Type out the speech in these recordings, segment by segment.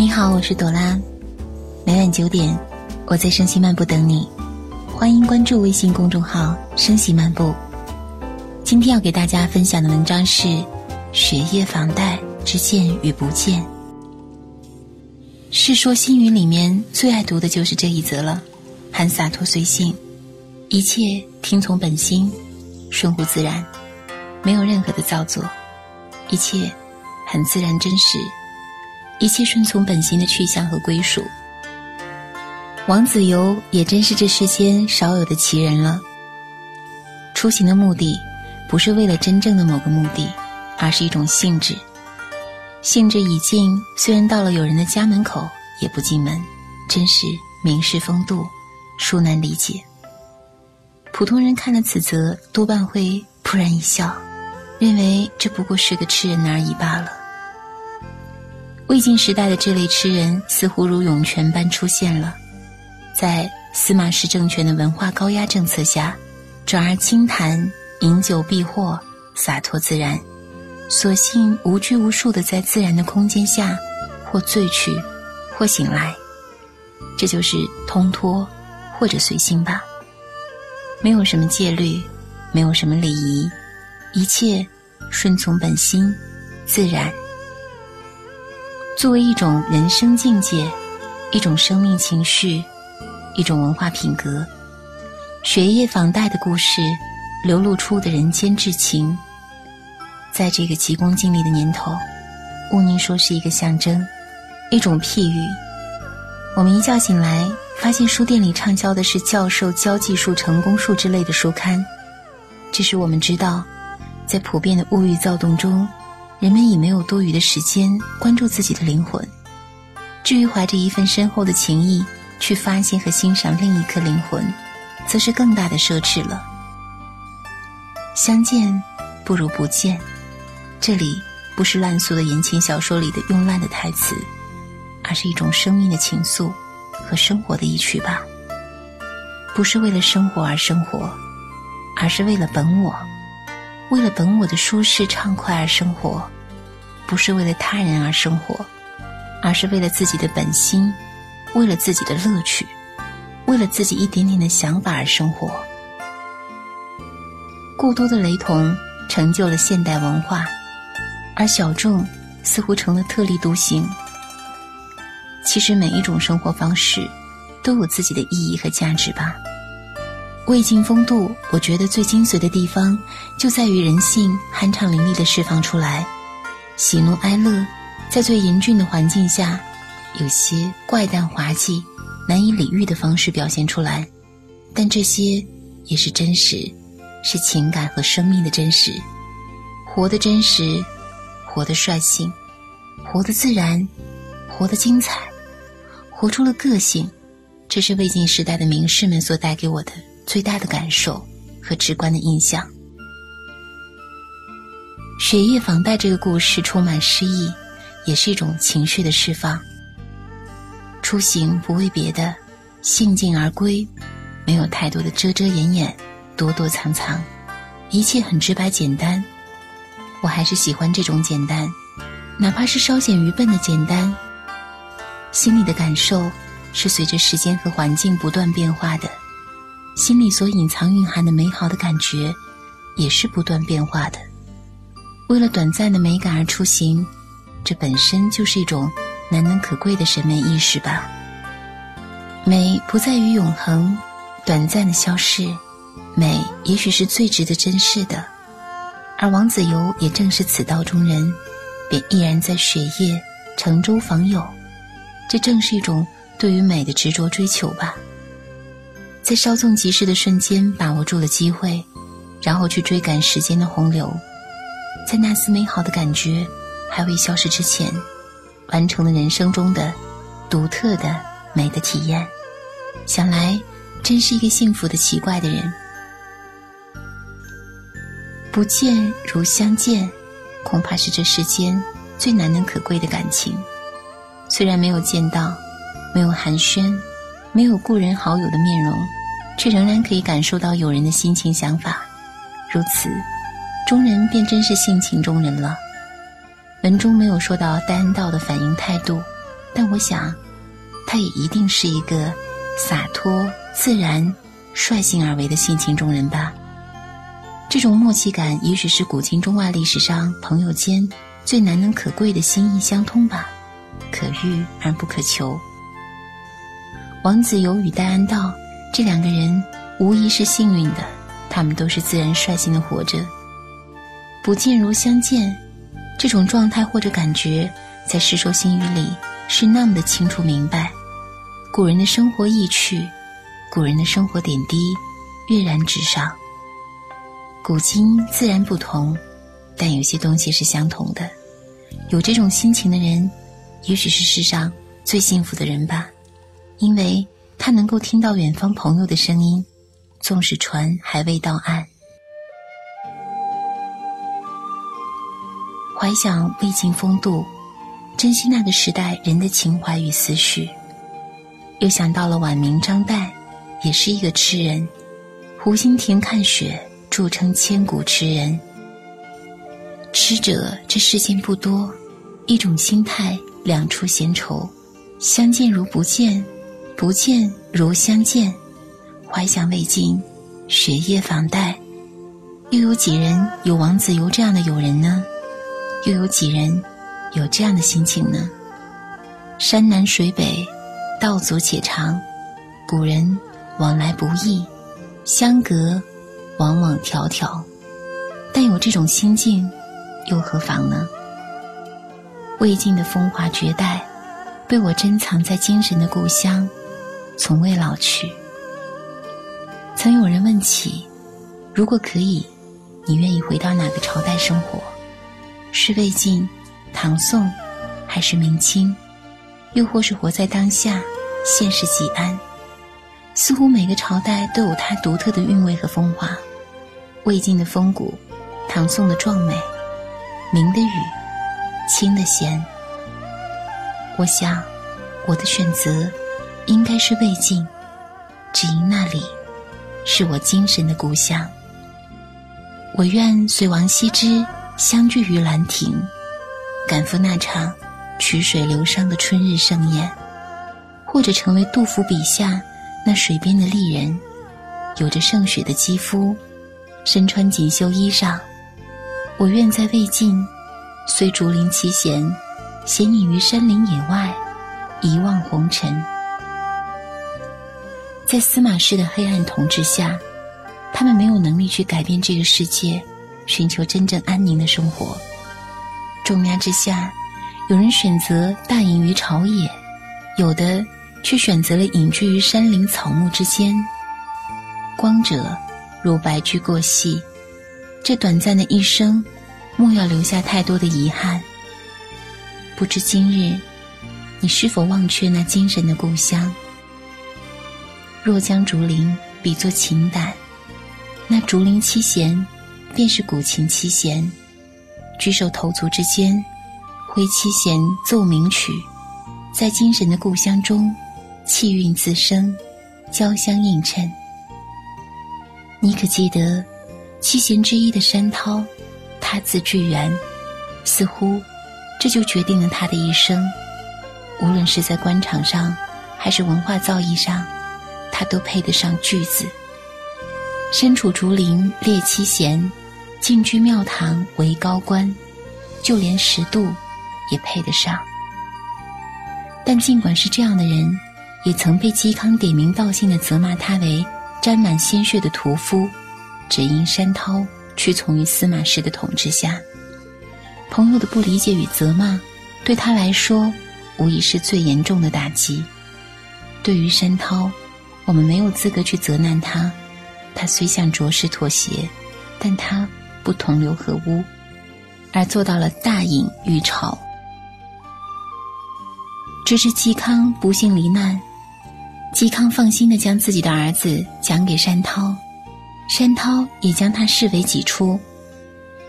你好，我是朵拉。每晚九点，我在声西漫步等你。欢迎关注微信公众号“声西漫步”。今天要给大家分享的文章是《学业房贷之见与不见》。《世说新语》里面最爱读的就是这一则了，很洒脱随性，一切听从本心，顺乎自然，没有任何的造作，一切很自然真实。一切顺从本心的去向和归属。王子猷也真是这世间少有的奇人了。出行的目的，不是为了真正的某个目的，而是一种兴致。兴致已尽，虽然到了有人的家门口，也不进门，真是名士风度，殊难理解。普通人看了此则，多半会突然一笑，认为这不过是个痴人而已罢了。魏晋时代的这类痴人似乎如涌泉般出现了，在司马氏政权的文化高压政策下，转而轻谈饮酒避祸，洒脱自然，索性无拘无束的在自然的空间下，或醉去，或醒来，这就是通脱，或者随性吧。没有什么戒律，没有什么礼仪，一切顺从本心，自然。作为一种人生境界，一种生命情绪，一种文化品格，学业房贷的故事流露出的人间至情，在这个急功近利的年头，毋宁说是一个象征，一种譬喻。我们一觉醒来，发现书店里畅销的是教授教技术、成功术之类的书刊，这使我们知道，在普遍的物欲躁动中。人们已没有多余的时间关注自己的灵魂，至于怀着一份深厚的情谊去发现和欣赏另一颗灵魂，则是更大的奢侈了。相见不如不见，这里不是烂俗的言情小说里的用烂的台词，而是一种生命的情愫和生活的一曲吧。不是为了生活而生活，而是为了本我。为了本我的舒适畅快而生活，不是为了他人而生活，而是为了自己的本心，为了自己的乐趣，为了自己一点点的想法而生活。过多的雷同成就了现代文化，而小众似乎成了特立独行。其实每一种生活方式都有自己的意义和价值吧。魏晋风度，我觉得最精髓的地方就在于人性酣畅淋漓的释放出来，喜怒哀乐，在最严峻的环境下，有些怪诞滑稽、难以理喻的方式表现出来，但这些也是真实，是情感和生命的真实，活的真实，活的率性，活的自然，活的精彩，活出了个性，这是魏晋时代的名士们所带给我的。最大的感受和直观的印象。学业房贷这个故事充满诗意，也是一种情绪的释放。出行不为别的，兴尽而归，没有太多的遮遮掩掩、躲躲藏藏，一切很直白简单。我还是喜欢这种简单，哪怕是稍显愚笨的简单。心里的感受是随着时间和环境不断变化的。心里所隐藏蕴含的美好的感觉，也是不断变化的。为了短暂的美感而出行，这本身就是一种难能可贵的审美意识吧。美不在于永恒、短暂的消逝，美也许是最值得珍视的。而王子猷也正是此道中人，便毅然在雪夜乘舟访友，这正是一种对于美的执着追求吧。在稍纵即逝的瞬间，把握住了机会，然后去追赶时间的洪流，在那丝美好的感觉还未消失之前，完成了人生中的独特的美的体验。想来，真是一个幸福的奇怪的人。不见如相见，恐怕是这世间最难能可贵的感情。虽然没有见到，没有寒暄，没有故人好友的面容。却仍然可以感受到友人的心情想法，如此，中人便真是性情中人了。文中没有说到戴安道的反应态度，但我想，他也一定是一个洒脱、自然、率性而为的性情中人吧。这种默契感，也许是古今中外历史上朋友间最难能可贵的心意相通吧，可遇而不可求。王子猷与戴安道这两个人，无疑是幸运的，他们都是自然率性的活着。不见如相见，这种状态或者感觉，在《世说新语》里是那么的清楚明白。古人的生活意趣，古人的生活点滴，跃然纸上。古今自然不同，但有些东西是相同的。有这种心情的人，也许是世上最幸福的人吧，因为他能够听到远方朋友的声音，纵使船还未到岸。怀想魏晋风度，珍惜那个时代人的情怀与思绪，又想到了晚明张岱，也是一个痴人，湖心亭看雪。著称千古痴人，痴者这世间不多，一种心态，两处闲愁，相见如不见，不见如相见，怀想未尽，雪夜访戴，又有几人有王子猷这样的友人呢？又有几人有这样的心情呢？山南水北，道阻且长，古人往来不易，相隔。往往迢迢，但有这种心境，又何妨呢？魏晋的风华绝代，被我珍藏在精神的故乡，从未老去。曾有人问起，如果可以，你愿意回到哪个朝代生活？是魏晋、唐宋，还是明清？又或是活在当下，现世即安？似乎每个朝代都有它独特的韵味和风华。魏晋的风骨，唐宋的壮美，明的雨，清的闲。我想，我的选择应该是魏晋，只因那里是我精神的故乡。我愿随王羲之相聚于兰亭，赶赴那场曲水流觞的春日盛宴，或者成为杜甫笔下那水边的丽人，有着胜雪的肌肤。身穿锦绣衣裳，我愿在魏晋，虽竹林七贤，闲隐于山林野外，一望红尘。在司马氏的黑暗统治下，他们没有能力去改变这个世界，寻求真正安宁的生活。重压之下，有人选择大隐于朝野，有的却选择了隐居于山林草木之间。光者。如白驹过隙，这短暂的一生，莫要留下太多的遗憾。不知今日，你是否忘却那精神的故乡？若将竹林比作琴胆，那竹林七弦，便是古琴七弦。举手投足之间，挥七弦奏鸣曲，在精神的故乡中，气韵自生，交相映衬。你可记得七贤之一的山涛？他字巨源，似乎这就决定了他的一生。无论是在官场上，还是文化造诣上，他都配得上“巨”子。身处竹林列七贤，进居庙堂为高官，就连十度也配得上。但尽管是这样的人，也曾被嵇康点名道姓的责骂他为。沾满鲜血的屠夫，只因山涛屈从于司马氏的统治下。朋友的不理解与责骂，对他来说，无疑是最严重的打击。对于山涛，我们没有资格去责难他。他虽向浊世妥协，但他不同流合污，而做到了大隐于朝。直至嵇康不幸罹难。嵇康放心的将自己的儿子讲给山涛，山涛也将他视为己出。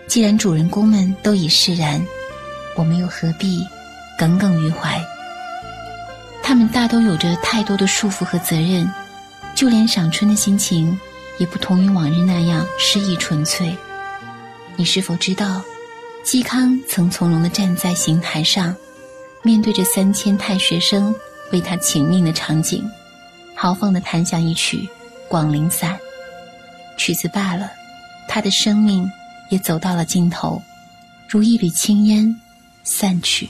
既然主人公们都已释然，我们又何必耿耿于怀？他们大都有着太多的束缚和责任，就连赏春的心情也不同于往日那样诗意纯粹。你是否知道，嵇康曾从容的站在刑台上，面对着三千太学生为他请命的场景，豪放的弹响一曲《广陵散》。曲子罢了，他的生命也走到了尽头，如一缕青烟散去。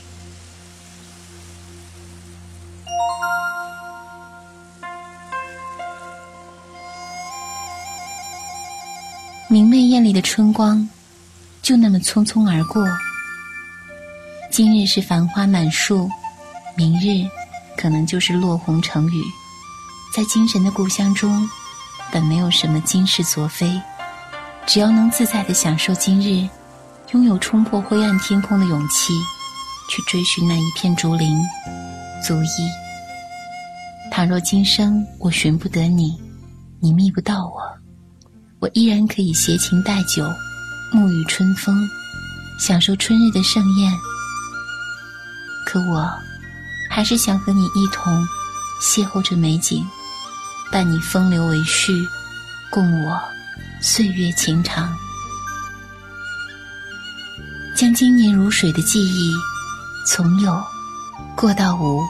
明媚艳丽的春光，就那么匆匆而过。今日是繁花满树，明日可能就是落红成雨。在精神的故乡中，本没有什么今世昨非，只要能自在的享受今日，拥有冲破灰暗天空的勇气，去追寻那一片竹林，足矣。倘若今生我寻不得你，你觅不到我。我依然可以携琴带酒，沐浴春风，享受春日的盛宴。可我，还是想和你一同邂逅这美景，伴你风流为序，共我岁月情长。将经年如水的记忆，从有过到无。